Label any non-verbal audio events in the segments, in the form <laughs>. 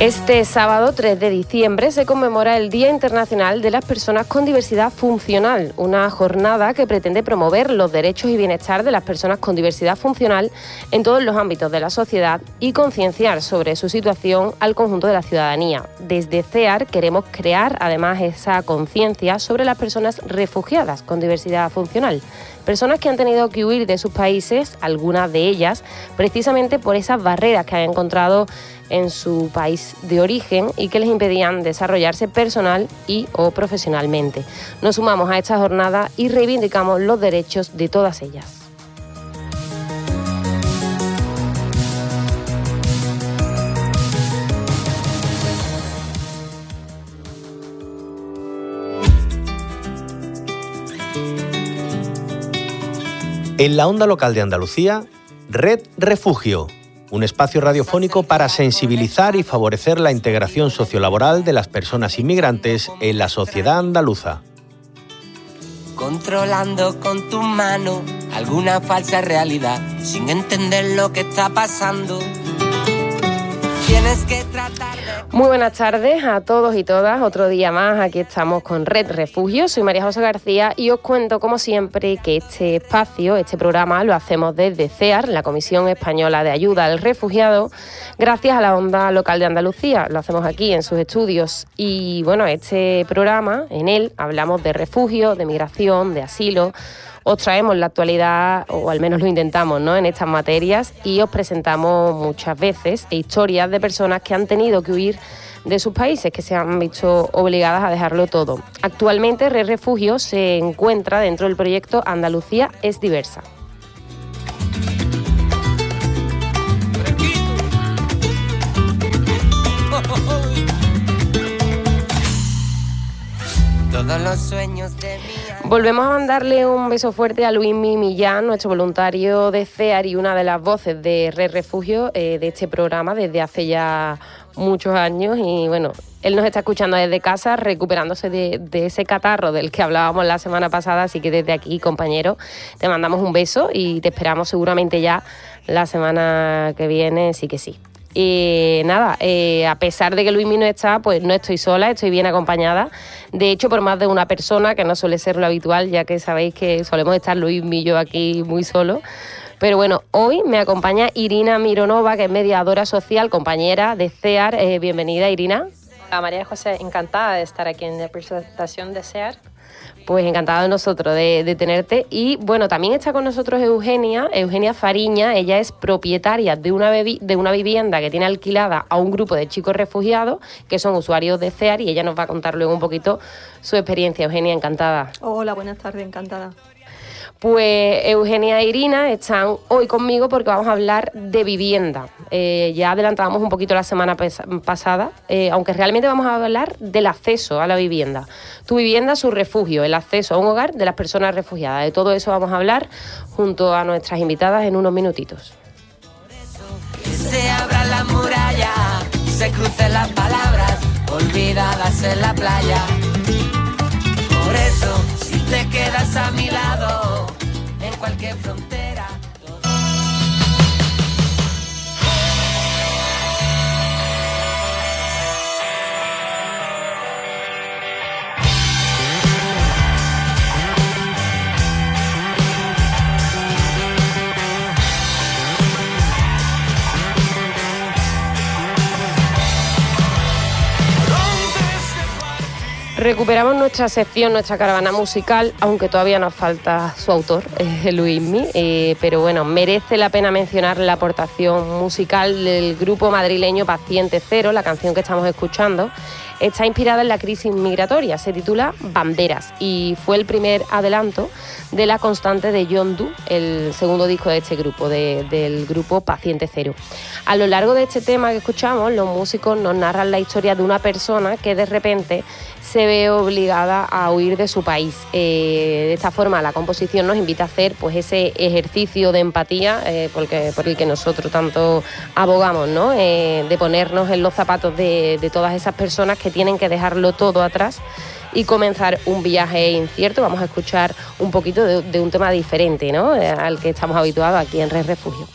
Este sábado 3 de diciembre se conmemora el Día Internacional de las Personas con Diversidad Funcional, una jornada que pretende promover los derechos y bienestar de las personas con diversidad funcional en todos los ámbitos de la sociedad y concienciar sobre su situación al conjunto de la ciudadanía. Desde CEAR queremos crear además esa conciencia sobre las personas refugiadas con diversidad funcional personas que han tenido que huir de sus países, algunas de ellas, precisamente por esas barreras que han encontrado en su país de origen y que les impedían desarrollarse personal y o profesionalmente. Nos sumamos a esta jornada y reivindicamos los derechos de todas ellas. En la onda local de Andalucía, Red Refugio, un espacio radiofónico para sensibilizar y favorecer la integración sociolaboral de las personas inmigrantes en la sociedad andaluza. Controlando con tu mano alguna falsa realidad, sin entender lo que está pasando. Tienes que tratar muy buenas tardes a todos y todas. Otro día más, aquí estamos con Red Refugio. Soy María José García y os cuento, como siempre, que este espacio, este programa, lo hacemos desde CEAR, la Comisión Española de Ayuda al Refugiado, gracias a la Onda Local de Andalucía. Lo hacemos aquí en sus estudios. Y bueno, este programa, en él, hablamos de refugio, de migración, de asilo os traemos la actualidad, o al menos lo intentamos, ¿no? en estas materias y os presentamos muchas veces historias de personas que han tenido que huir de sus países que se han visto obligadas a dejarlo todo. Actualmente Red Refugio se encuentra dentro del proyecto Andalucía es diversa. Todos los sueños de Volvemos a mandarle un beso fuerte a Luis Millán, nuestro voluntario de CEAR y una de las voces de Red Refugio eh, de este programa desde hace ya muchos años. Y bueno, él nos está escuchando desde casa, recuperándose de, de, ese catarro del que hablábamos la semana pasada. Así que desde aquí, compañero, te mandamos un beso y te esperamos seguramente ya la semana que viene, sí que sí. Y nada, eh, a pesar de que Luis no está, pues no estoy sola, estoy bien acompañada. De hecho, por más de una persona, que no suele ser lo habitual, ya que sabéis que solemos estar Luis y yo aquí muy solo. Pero bueno, hoy me acompaña Irina Mironova, que es mediadora social, compañera de CEAR. Eh, bienvenida, Irina. Hola, María José, encantada de estar aquí en la presentación de CEAR. Pues encantado de nosotros de, tenerte. Y bueno, también está con nosotros Eugenia, Eugenia Fariña. Ella es propietaria de una, de una vivienda que tiene alquilada a un grupo de chicos refugiados que son usuarios de CEAR y ella nos va a contar luego un poquito su experiencia. Eugenia, encantada. Hola, buenas tardes, encantada. Pues Eugenia e Irina están hoy conmigo porque vamos a hablar de vivienda. Eh, ya adelantábamos un poquito la semana pasada, eh, aunque realmente vamos a hablar del acceso a la vivienda. Tu vivienda, su refugio, el acceso a un hogar de las personas refugiadas. De todo eso vamos a hablar junto a nuestras invitadas en unos minutitos. se abra la muralla, se crucen las palabras olvidadas en la playa. Por eso, te quedas a mi lado, en cualquier frontera. Recuperamos nuestra sección, nuestra caravana musical, aunque todavía nos falta su autor, <laughs> eh, Luismi, eh, pero bueno, merece la pena mencionar la aportación musical del grupo madrileño Paciente Cero, la canción que estamos escuchando. Está inspirada en la crisis migratoria, se titula Banderas y fue el primer adelanto de La Constante de John Doe, el segundo disco de este grupo, del grupo Paciente Cero. A lo largo de este tema que escuchamos, los músicos nos narran la historia de una persona que de repente se obligada a huir de su país. Eh, de esta forma, la composición nos invita a hacer pues, ese ejercicio de empatía eh, porque, por el que nosotros tanto abogamos, ¿no? Eh, de ponernos en los zapatos de, todas esas personas que tienen que dejarlo todo atrás y comenzar un viaje incierto. Vamos a escuchar un poquito de, un tema diferente ¿no? al que estamos habituados aquí en Red Refugio.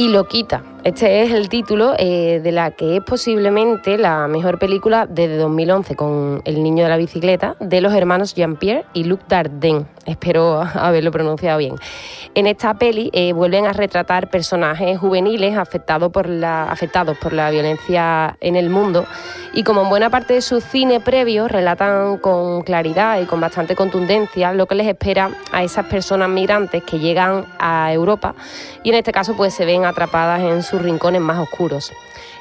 Y Loquita. Este es el título eh, de la que es posiblemente la mejor película desde 2011 con El niño de la bicicleta de los hermanos Jean-Pierre y Luc Dardenne. Espero <laughs> haberlo pronunciado bien. En esta peli eh, vuelven a retratar personajes juveniles afectados por, la, afectados por la violencia en el mundo y como en buena parte de su cine previo relatan con claridad y con bastante contundencia lo que les espera a esas personas migrantes que llegan a Europa y en este caso pues se ven atrapadas en sus rincones más oscuros.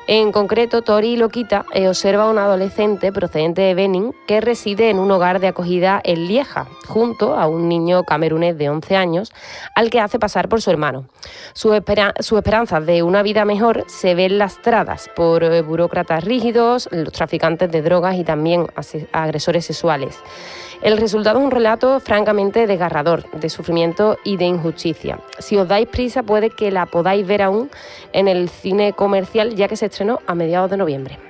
En concreto, Tori Loquita eh, observa a un adolescente procedente de Benin que reside en un hogar de acogida en Lieja, junto a un niño camerunés de 11 años, al que hace pasar por su hermano. Sus esperanzas de una vida mejor se ven lastradas por eh, burócratas rígidos, los traficantes de drogas y también agresores sexuales. El resultado es un relato francamente desgarrador, de sufrimiento y de injusticia. Si os dais prisa puede que la podáis ver aún en el cine comercial ya que se estrenó a mediados de noviembre.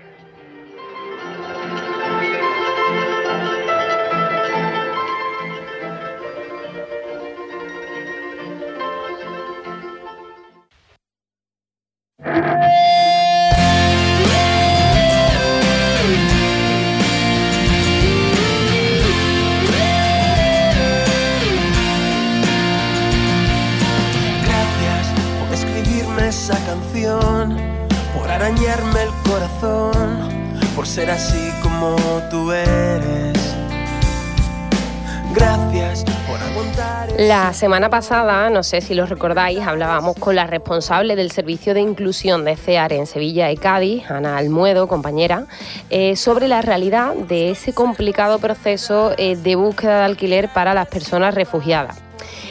Semana pasada, no sé si lo recordáis, hablábamos con la responsable del servicio de inclusión de CEAR en Sevilla y Cádiz, Ana Almuedo, compañera, eh, sobre la realidad de ese complicado proceso eh, de búsqueda de alquiler para las personas refugiadas.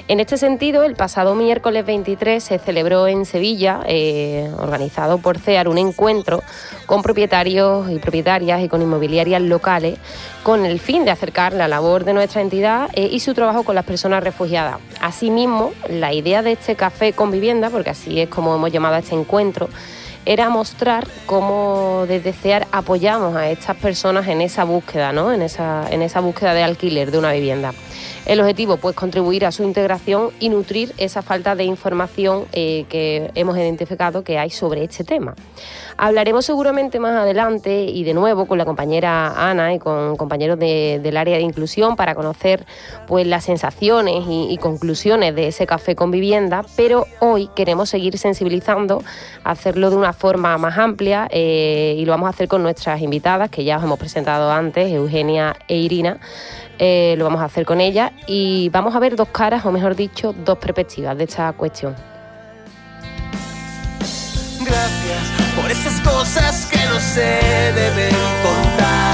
En este sentido, el pasado miércoles 23 se celebró en Sevilla, eh, organizado por CEAR, un encuentro con propietarios y propietarias y con inmobiliarias locales con el fin de acercar la labor de nuestra entidad eh, y su trabajo con las personas refugiadas. Asimismo, la idea de este café con vivienda, porque así es como hemos llamado a este encuentro, era mostrar cómo desde CEAR apoyamos a estas personas en esa búsqueda, ¿no? en, esa, en esa búsqueda de alquiler de una vivienda. El objetivo, pues, contribuir a su integración y nutrir esa falta de información eh, que hemos identificado que hay sobre este tema. Hablaremos seguramente más adelante y de nuevo con la compañera Ana y con compañeros del área de inclusión para conocer pues las sensaciones y, conclusiones de ese café con vivienda, pero hoy queremos seguir sensibilizando, hacerlo de una forma más amplia eh, y lo vamos a hacer con nuestras invitadas que ya os hemos presentado antes, Eugenia e Irina. Eh, lo vamos a hacer con ella y vamos a ver dos caras, o mejor dicho, dos perspectivas de esta cuestión. Cosas que no se deben contar.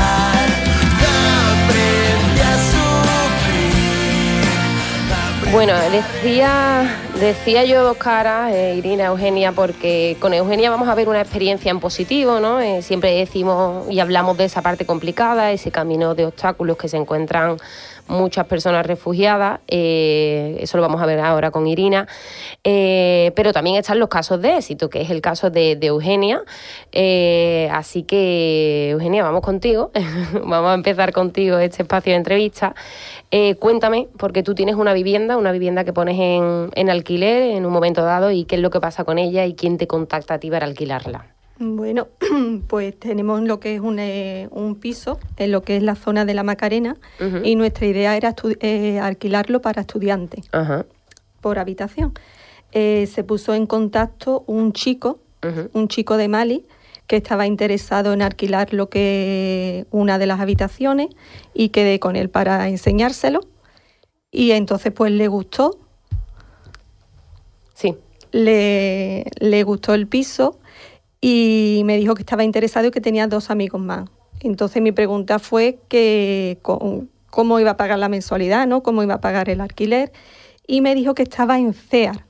Bueno, decía, decía yo dos caras, eh, Irina, Eugenia, porque con Eugenia vamos a ver una experiencia en positivo, ¿no? Eh, siempre decimos y hablamos de esa parte complicada, ese camino de obstáculos que se encuentran muchas personas refugiadas, eh, eso lo vamos a ver ahora con Irina, eh, pero también están los casos de éxito, que es el caso de, Eugenia. Eh, así que, Eugenia, vamos contigo, <laughs> vamos a empezar contigo este espacio de entrevista. cuéntame, porque tú tienes una vivienda, una vivienda que pones en alquiler en un momento dado, y qué es lo que pasa con ella y quién te contacta a ti para alquilarla. Bueno, <clears throat> pues tenemos lo que es un, eh, un, piso en lo que es la zona de la Macarena y nuestra idea era eh, alquilarlo para estudiantes por habitación. Eh, se puso en contacto un chico, un chico de Mali, que estaba interesado en alquilar lo que una de las habitaciones y quedé con él para enseñárselo. Y entonces pues le gustó. Sí. Le, le gustó el piso y me dijo que estaba interesado y que tenía dos amigos más. Entonces mi pregunta fue que cómo iba a pagar la mensualidad, ¿no? Cómo iba a pagar el alquiler y me dijo que estaba en CEAR.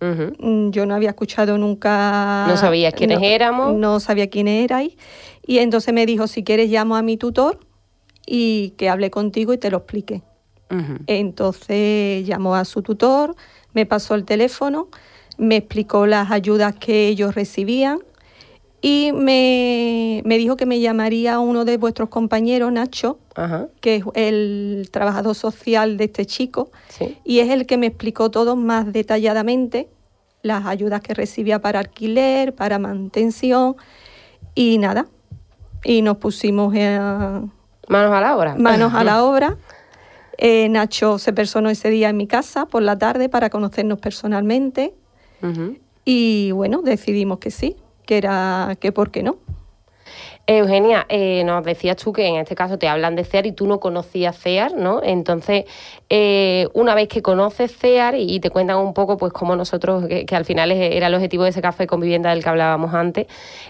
Mm, yo no había escuchado nunca. No sabía quiénes éramos. No sabía quiénes erais. Y entonces me dijo: si quieres, llamo a mi tutor y que hable contigo y te lo explique. Entonces llamó a su tutor, me pasó el teléfono, me explicó las ayudas que ellos recibían y me, dijo que me llamaría uno de vuestros compañeros, Nacho, que es el trabajador social de este chico, y es el que me explicó todo más detalladamente las ayudas que recibía para alquiler, para mantención y nada. Y nos pusimos a... Manos a la obra. Manos a la <laughs> obra. Eh, Nacho se personó ese día en mi casa por la tarde para conocernos personalmente. Y bueno, decidimos que sí, que era que por qué no. Eugenia, eh, nos decías tú que en este caso te hablan de CEAR y tú no conocías CEAR, ¿no? Entonces, eh, una vez que conoces CEAR y, te cuentan un poco, pues, cómo nosotros, que, al final era el objetivo de ese café con vivienda del que hablábamos antes,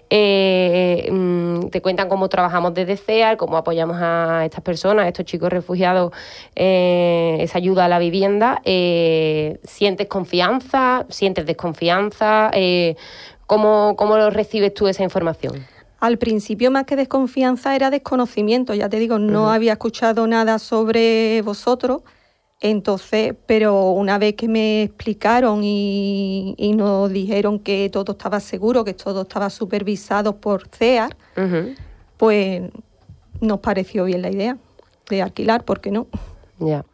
eh, mm, te cuentan cómo trabajamos desde CEAR, cómo apoyamos a estas personas, a estos chicos refugiados, esa ayuda a la vivienda. ¿Sientes confianza? ¿Sientes desconfianza? ¿Cómo, ¿Cómo lo recibes tú esa información? Al principio más que desconfianza era desconocimiento, ya te digo, no había escuchado nada sobre vosotros, entonces, pero una vez que me explicaron y, nos dijeron que todo estaba seguro, que todo estaba supervisado por CEAR, pues nos pareció bien la idea de alquilar, ¿por qué no? Ya.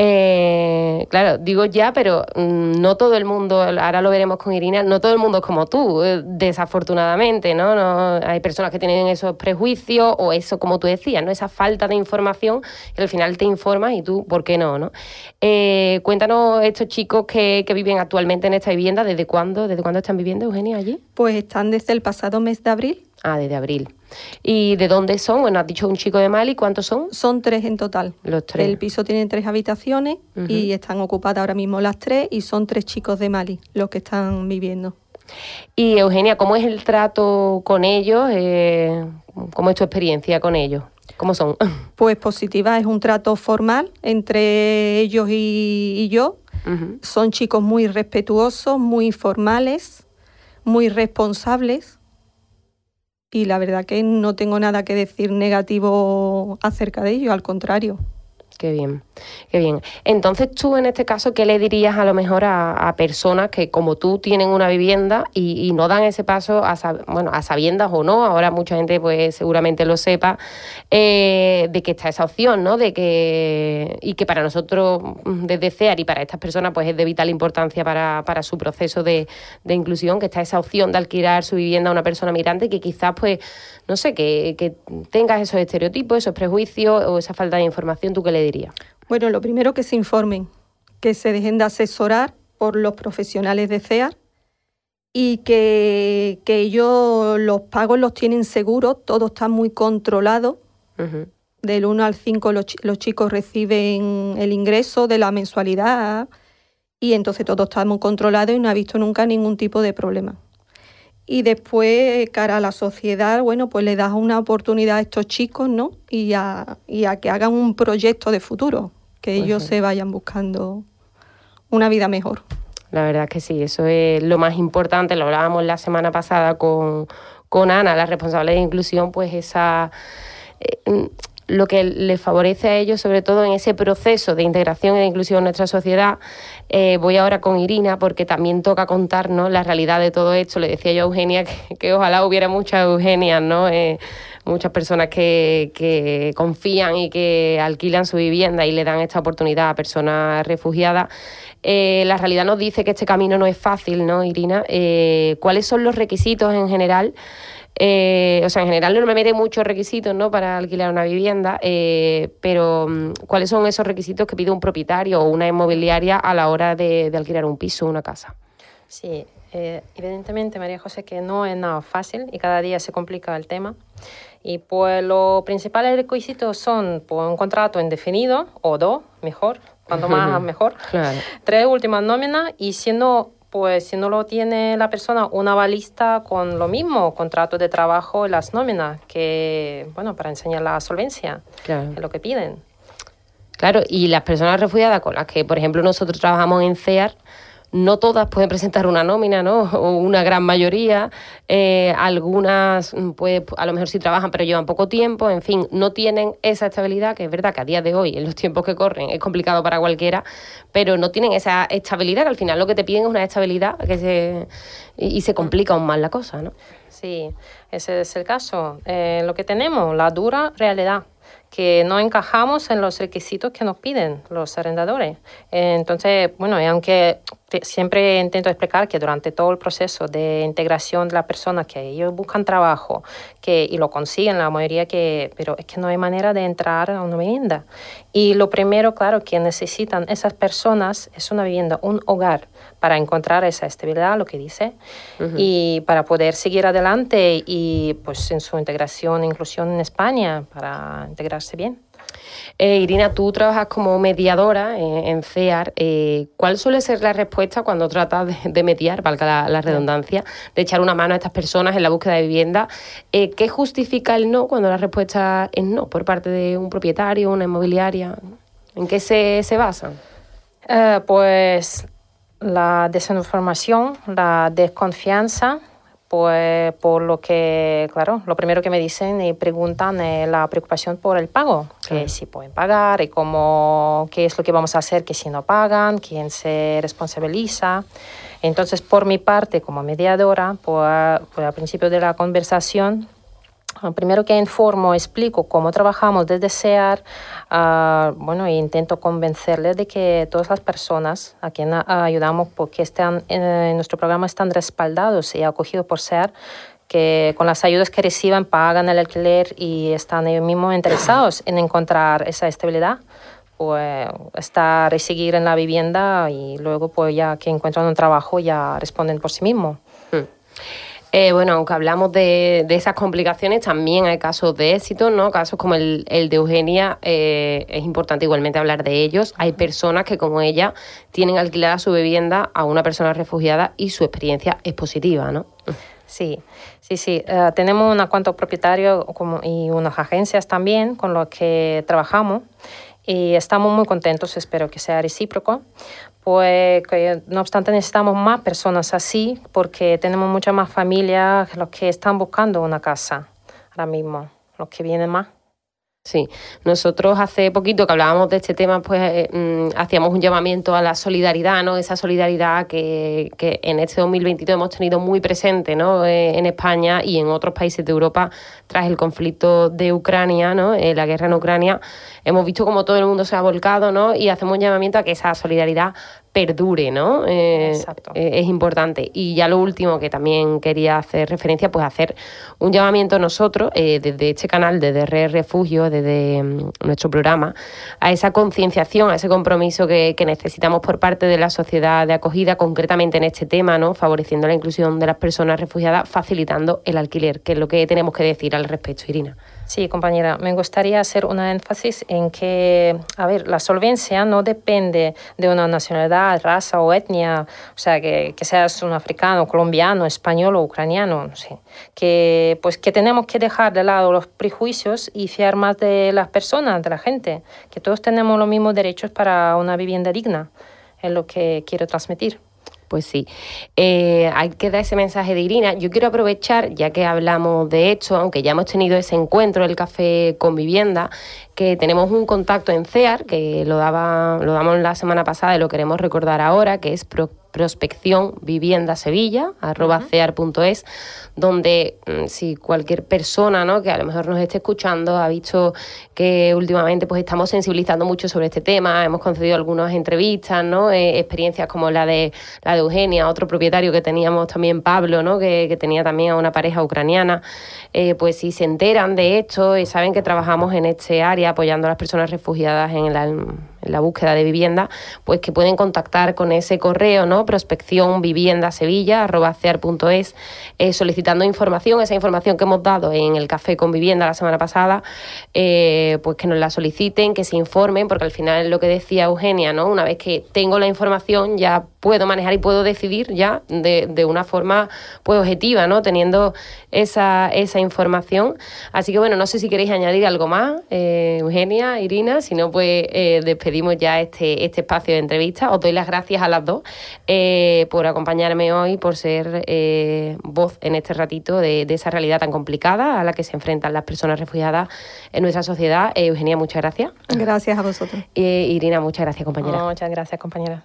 Eh, claro, digo ya, pero mm, no todo el mundo, ahora lo veremos con Irina, no todo el mundo es como tú, eh, desafortunadamente, ¿no? ¿no? Hay personas que tienen esos prejuicios o eso, como tú decías, ¿no? Esa falta de información y al final te informas y tú, ¿por qué no? no? Eh, cuéntanos estos chicos que, que, viven actualmente en esta vivienda, ¿desde cuándo, desde cuándo están viviendo, Eugenia, allí? Pues están desde el pasado mes de abril. Ah, desde abril. ¿Y de dónde son? Bueno, has dicho un chico de Mali, ¿cuántos son? Son tres en total. Los tres. El piso tiene tres habitaciones y están ocupadas ahora mismo las tres y son tres chicos de Mali los que están viviendo. Y Eugenia, ¿cómo es el trato con ellos? Eh, ¿Cómo es tu experiencia con ellos? ¿Cómo son? <laughs> Pues positiva, es un trato formal entre ellos y, yo. Son chicos muy respetuosos, muy formales, muy responsables y la verdad que no tengo nada que decir negativo acerca de ello, al contrario. Qué bien, qué bien. Entonces tú en este caso, ¿qué le dirías a lo mejor a, personas que como tú tienen una vivienda y, no dan ese paso a, bueno, a sabiendas o no? Ahora mucha gente pues seguramente lo sepa, eh, de que está esa opción, ¿no? De que, y que para nosotros mm, desde CEAR y para estas personas pues es de vital importancia para, para su proceso de, de, inclusión, que está esa opción de alquilar su vivienda a una persona migrante que quizás pues, no sé, que, que tengas esos estereotipos, esos prejuicios o esa falta de información, ¿tú qué le bueno, lo primero que se informen, que se dejen de asesorar por los profesionales de CEAR y que, ellos los pagos los tienen seguros, todo está muy controlado. Del 1 al 5 los, chicos reciben el ingreso de la mensualidad y entonces todo está muy controlado y no ha visto nunca ningún tipo de problema y después cara a la sociedad, bueno, pues le das una oportunidad a estos chicos, ¿no? Y a, y a que hagan un proyecto de futuro, que ellos se vayan buscando una vida mejor. La verdad es que sí, eso es lo más importante, lo hablábamos la semana pasada con, con Ana, la responsable de inclusión, pues esa... Eh, lo que les favorece a ellos, sobre todo en ese proceso de integración e inclusión en nuestra sociedad. Eh, voy ahora con Irina porque también toca contarnos la realidad de todo esto. Le decía yo a Eugenia <laughs> que, ojalá hubiera muchas Eugenias, ¿no? Eh, muchas personas que, que, confían y que alquilan su vivienda y le dan esta oportunidad a personas refugiadas. Eh, la realidad nos dice que este camino no es fácil, ¿no, Irina? ¿Cuáles son los requisitos en general? Eh, o sea, en general no me mete muchos requisitos ¿no? para alquilar una vivienda, eh, pero mm, ¿cuáles son esos requisitos que pide un propietario o una inmobiliaria a la hora de, alquilar un piso o una casa? Sí, eh, evidentemente, María José, que no es nada fácil y cada día se complica el tema. Y pues los principales requisitos son pues, un contrato indefinido o dos, mejor, cuanto más <laughs> mejor. Tres últimas nóminas y siendo pues si no lo tiene la persona, una balista con lo mismo, contrato de trabajo y las nóminas, que, bueno, para enseñar la solvencia, que es lo que piden. Claro, y las personas refugiadas con las que, por ejemplo, nosotros trabajamos en CEAR, no todas pueden presentar una nómina, ¿no? <laughs> O una gran mayoría. Eh, algunas, mm, pues, a lo mejor sí trabajan, pero llevan poco tiempo. En fin, no tienen esa estabilidad, que es verdad que a día de hoy, en los tiempos que corren, es complicado para cualquiera, pero no tienen esa estabilidad, que al final lo que te piden es una estabilidad que se, y, se complica aún más la cosa, ¿no? Sí, ese es el caso. Eh, lo que tenemos, la dura realidad que no encajamos en los requisitos que nos piden los arrendadores. Entonces, bueno, aunque siempre intento explicar que durante todo el proceso de integración de la persona, que ellos buscan trabajo que, y lo consiguen, la mayoría que, pero es que no hay manera de entrar a una vivienda. Y lo primero, claro, que necesitan esas personas es una vivienda, un hogar, para encontrar esa estabilidad, lo que dice, y para poder seguir adelante y pues en su integración e inclusión en España, para integrarse bien. Eh, Irina, tú trabajas como mediadora en, CEAR. Eh, ¿Cuál suele ser la respuesta cuando tratas de, mediar, valga la, redundancia, de echar una mano a estas personas en la búsqueda de vivienda? Eh, ¿Qué justifica el no cuando la respuesta es no por parte de un propietario, una inmobiliaria? ¿En qué se, se basan? pues la desinformación, la desconfianza pues por lo que, claro, lo primero que me dicen y preguntan es la preocupación por el pago, que si pueden pagar y cómo, qué es lo que vamos a hacer que si no pagan, quién se responsabiliza. Entonces, por mi parte, como mediadora, pues, pues al principio de la conversación Primero que informo, explico cómo trabajamos desde SEAR, uh, bueno, e intento convencerles de que todas las personas a quienes ayudamos porque están en, nuestro programa están respaldados y acogidos por SEAR, que con las ayudas que reciban pagan el alquiler y están ellos mismos interesados en encontrar esa estabilidad pues estar y seguir en la vivienda y luego pues ya que encuentran un trabajo ya responden por sí mismos. Hmm. Eh, bueno, aunque hablamos de, esas complicaciones, también hay casos de éxito, ¿no? Casos como el, de Eugenia, eh, es importante igualmente hablar de ellos. Hay personas que, como ella, tienen alquilada su vivienda a una persona refugiada y su experiencia es positiva, ¿no? Sí, sí, sí. Eh, tenemos unos cuantos propietarios y unas agencias también con los que trabajamos y estamos muy contentos, espero que sea recíproco, pues no obstante necesitamos más personas así porque tenemos muchas más familias los que están buscando una casa ahora mismo, los que vienen más. Sí, nosotros hace poquito que hablábamos de este tema, pues eh, mm, hacíamos un llamamiento a la solidaridad, ¿no? Esa solidaridad que, que en este 2022 hemos tenido muy presente, ¿no? Eh, en España y en otros países de Europa tras el conflicto de Ucrania, ¿no? Eh, la guerra en Ucrania, hemos visto como todo el mundo se ha volcado, ¿no? Y hacemos un llamamiento a que esa solidaridad perdure, ¿no? Eh, Exacto. Eh, es importante. Y ya lo último que también quería hacer referencia, pues hacer un llamamiento nosotros, eh, desde este canal, desde Red Refugio, desde mm, nuestro programa, a esa concienciación, a ese compromiso que, que, necesitamos por parte de la sociedad de acogida, concretamente en este tema, ¿no? Favoreciendo la inclusión de las personas refugiadas, facilitando el alquiler, que es lo que tenemos que decir al respecto, Irina. Sí, compañera, me gustaría hacer una énfasis en que, a ver, la solvencia no depende de una nacionalidad, raza o etnia, o sea, que, seas un africano, colombiano, español o ucraniano, no sé. Que, pues, que tenemos que dejar de lado los prejuicios y fiar más de las personas, de la gente, que todos tenemos los mismos derechos para una vivienda digna, es lo que quiero transmitir. Pues sí, eh, hay que dar ese mensaje de Irina. Yo quiero aprovechar, ya que hablamos de esto, aunque ya hemos tenido ese encuentro, el café con vivienda, que tenemos un contacto en CEAR, que lo, daba, lo damos la semana pasada y lo queremos recordar ahora, que es prospección vivienda sevilla arroba cear.es donde mm, si cualquier persona ¿no? que a lo mejor nos esté escuchando ha visto que últimamente pues estamos sensibilizando mucho sobre este tema hemos concedido algunas entrevistas ¿no? Eh, experiencias como la de la de Eugenia otro propietario que teníamos también Pablo ¿no? que, tenía también a una pareja ucraniana eh, pues si se enteran de esto y saben que trabajamos en este área apoyando a las personas refugiadas en la en la búsqueda de vivienda, pues que pueden contactar con ese correo, ¿no? Prospección vivienda sevilla eh, solicitando información, esa información que hemos dado en el café con vivienda la semana pasada, eh, pues que nos la soliciten, que se informen, porque al final es lo que decía Eugenia, ¿no? Una vez que tengo la información ya puedo manejar y puedo decidir ya de, de una forma pues objetiva, ¿no? Teniendo esa, esa información. Así que bueno, no sé si queréis añadir algo más, eh, Eugenia, Irina, si no, pues eh, despedimos ya este, este espacio de entrevista. Os doy las gracias a las dos eh, por acompañarme hoy, por ser voz en este ratito de, de, esa realidad tan complicada a la que se enfrentan las personas refugiadas en nuestra sociedad. Eugenia, muchas gracias. Gracias a vosotros. Irina, muchas gracias, compañera. muchas gracias, compañera.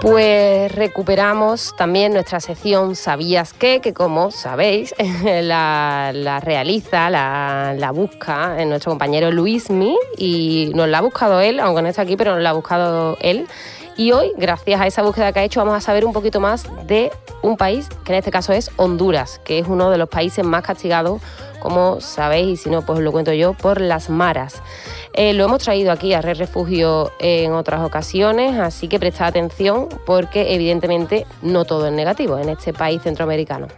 Pues recuperamos también nuestra sección ¿Sabías qué? Que como sabéis, <laughs> la, la realiza, la, la busca nuestro compañero Luismi y nos la ha buscado él, aunque no está aquí, pero nos la ha buscado él. Y hoy, gracias a esa búsqueda que ha hecho, vamos a saber un poquito más de un país, que en este caso es Honduras, que es uno de los países más castigados, como sabéis, y si no, pues os lo cuento yo, por las maras. Eh, lo hemos traído aquí a Red Refugio en otras ocasiones, así que prestad atención porque evidentemente no todo es negativo en este país centroamericano.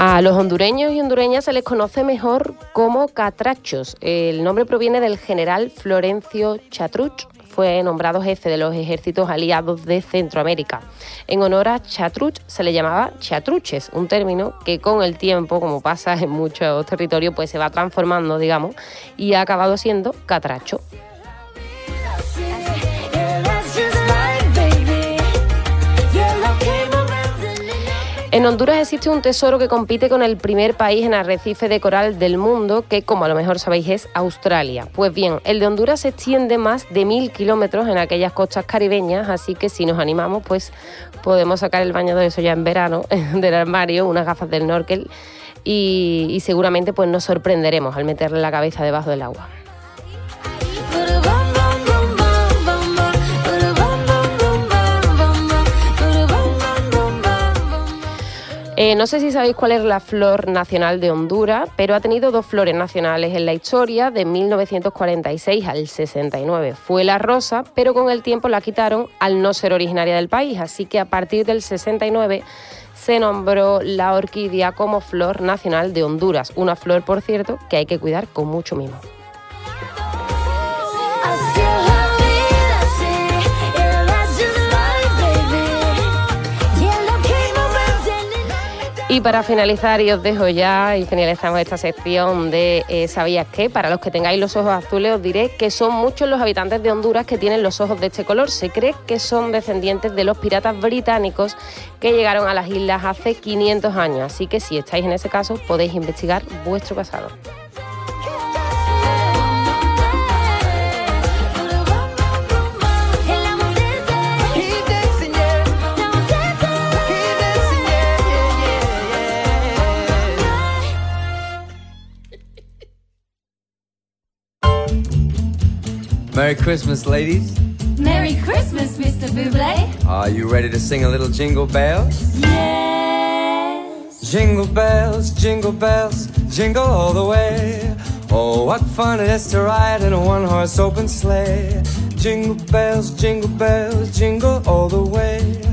A los hondureños y hondureñas se les conoce mejor como catrachos. El nombre proviene del general Florencio Chatruch. Fue nombrado jefe de los ejércitos aliados de Centroamérica. En honor a Chatruch se le llamaba chatruches, un término que con el tiempo, como pasa en muchos territorios, pues se va transformando, digamos, y ha acabado siendo catracho. En Honduras existe un tesoro que compite con el primer país en arrecife de coral del mundo, que como a lo mejor sabéis es Australia. Pues bien, el de Honduras se extiende más de mil kilómetros en aquellas costas caribeñas, así que si nos animamos, pues podemos sacar el baño de eso ya en verano <laughs> del armario, unas gafas del snorkel y, y seguramente pues nos sorprenderemos al meterle la cabeza debajo del agua. Eh, no sé si sabéis cuál es la flor nacional de Honduras, pero ha tenido dos flores nacionales en la historia de 1946 al 69. Fue la rosa, pero con el tiempo la quitaron al no ser originaria del país, así que a partir del 69 se nombró la orquídea como flor nacional de Honduras, una flor, por cierto, que hay que cuidar con mucho mimo. Y para finalizar, y os dejo ya, y finalizamos esta sección de eh, ¿Sabías qué? Para los que tengáis los ojos azules, os diré que son muchos los habitantes de Honduras que tienen los ojos de este color. Se cree que son descendientes de los piratas británicos que llegaron a las islas hace 500 años. Así que si estáis en ese caso, podéis investigar vuestro pasado. Merry Christmas, ladies. Merry Christmas, Mr. Buble. Are you ready to sing a little jingle bells? Yes. Jingle bells, jingle bells, jingle all the way. Oh, what fun it is to ride in a one horse open sleigh. Jingle bells, jingle bells, jingle all the way.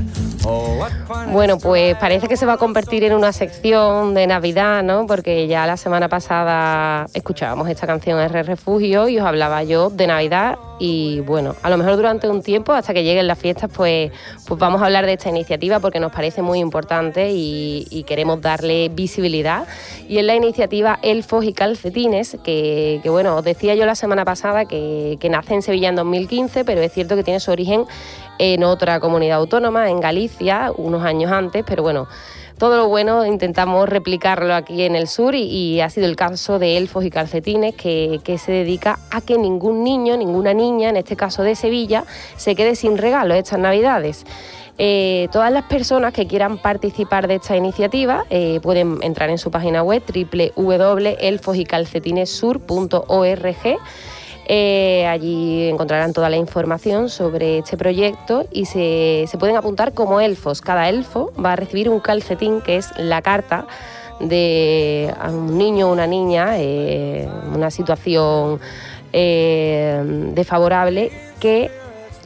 Bueno, pues parece que se va a convertir en una sección de Navidad, ¿no? Porque ya la semana pasada escuchábamos esta canción R Refugio y os hablaba yo de Navidad y bueno, a lo mejor durante un tiempo, hasta que lleguen las fiestas, pues, pues vamos a hablar de esta iniciativa porque nos parece muy importante y, queremos darle visibilidad. Y es la iniciativa Elfos y Calcetines, que, que, bueno, os decía yo la semana pasada que, que nace en Sevilla en 2015, pero es cierto que tiene su origen en otra comunidad autónoma, en Galicia, unos años antes, pero bueno, todo lo bueno intentamos replicarlo aquí en el sur y, ha sido el caso de Elfos y Calcetines, que, que se dedica a que ningún niño, ninguna niña, en este caso de Sevilla, se quede sin regalo estas Navidades. Eh, todas las personas que quieran participar de esta iniciativa eh, pueden entrar en su página web www.elfosycalcetinesur.org. Eh, allí encontrarán toda la información sobre este proyecto y se, se pueden apuntar como elfos. Cada elfo va a recibir un calcetín, que es la carta de un niño o una niña, eh, una situación eh, desfavorable, que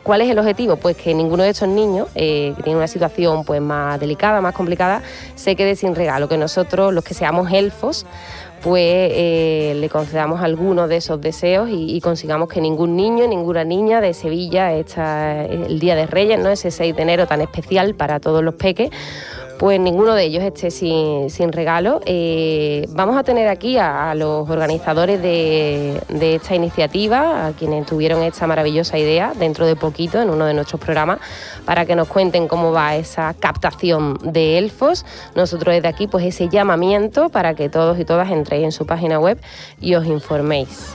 ¿Cuál es el objetivo? Pues que ninguno de estos niños eh, que tiene una situación pues más delicada, más complicada, se quede sin regalo, que nosotros, los que seamos elfos, pues eh, le concedamos algunos de esos deseos y, consigamos que ningún niño, ninguna niña de Sevilla, esta, el Día de Reyes, ¿no? ese 6 de enero tan especial para todos los peques, pues ninguno de ellos esté sin, regalo. Eh, vamos a tener aquí a, los organizadores de, esta iniciativa, a quienes tuvieron esta maravillosa idea dentro de poquito en uno de nuestros programas, para que nos cuenten cómo va esa captación de elfos. Nosotros desde aquí, pues ese llamamiento para que todos y todas entréis en su página web y os informéis.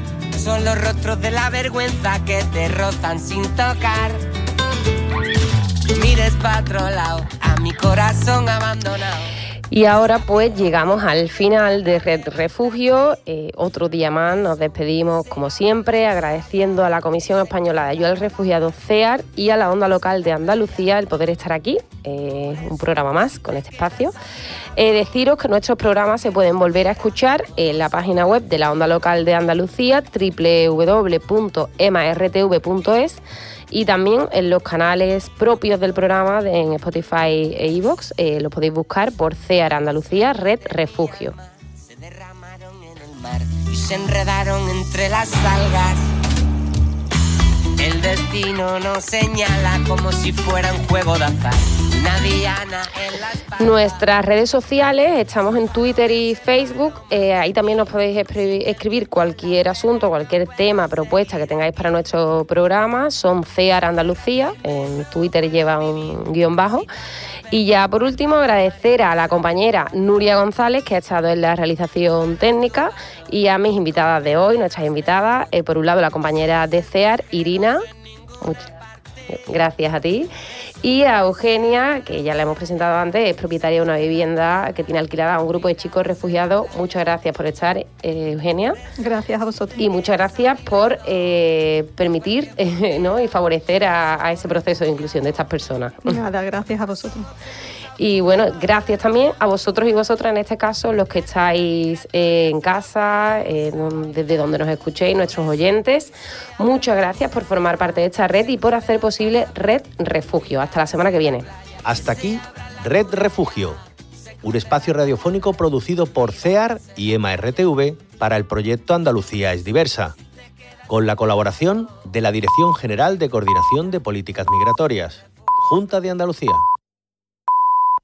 son los rostros de la vergüenza que te rozan sin tocar. Mires para otro lado, a mi corazón abandonado. Y ahora pues llegamos al final de Red Refugio. Eh, otro día más nos despedimos como siempre agradeciendo a la Comisión Española de Ayuda al Refugiado CEAR y a la Onda Local de Andalucía el poder estar aquí, eh, un programa más con este espacio. Eh, deciros que nuestros programas se pueden volver a escuchar en la página web de la Onda Local de Andalucía, www.emartv.es y también en los canales propios del programa en Spotify e iVoox. Eh, lo podéis buscar por CEAR Andalucía Red Refugio. Se derramaron en el mar y se enredaron entre las algas. El destino nos señala como si fuera un juego de azar. Nuestras redes sociales, estamos en Twitter y Facebook, eh, ahí también nos podéis escribir cualquier asunto, cualquier tema, propuesta que tengáis para nuestro programa, son CEAR Andalucía, en Twitter lleva un guion bajo. Y ya por último agradecer a la compañera Nuria González que ha estado en la realización técnica y a mis invitadas de hoy, nuestras invitadas, eh, por un lado la compañera de CEAR, Irina, gracias a ti. Y a Eugenia, que ya la hemos presentado antes, es propietaria de una vivienda que tiene alquilada a un grupo de chicos refugiados. Muchas gracias por estar, eh, Eugenia. Gracias a vosotros. Y muchas gracias por eh, permitir <laughs> ¿no? y favorecer a, a ese proceso de inclusión de estas personas. Nada, gracias a vosotros. Y bueno, gracias también a vosotros y vosotras, en este caso, los que estáis eh, en casa, desde donde nos escuchéis, nuestros oyentes. Muchas gracias por formar parte de esta red y por hacer posible Red Refugio. Hasta la semana que viene. Hasta aquí, Red Refugio, un espacio radiofónico producido por CEAR y EMA-RTV para el proyecto Andalucía es diversa, con la colaboración de la Dirección General de Coordinación de Políticas Migratorias, Junta de Andalucía.